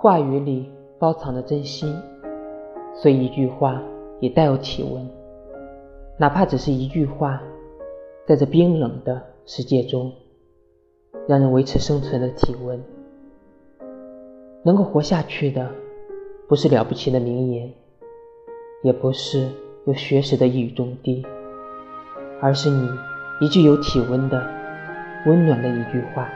话语里包藏着真心所以一句话也带有体温哪怕只是一句话在这冰冷的世界中让人维持生存的体温。能够活下去的不是了不起的名言也不是有学识的一语中的而是你一句有体温的温暖的一句话。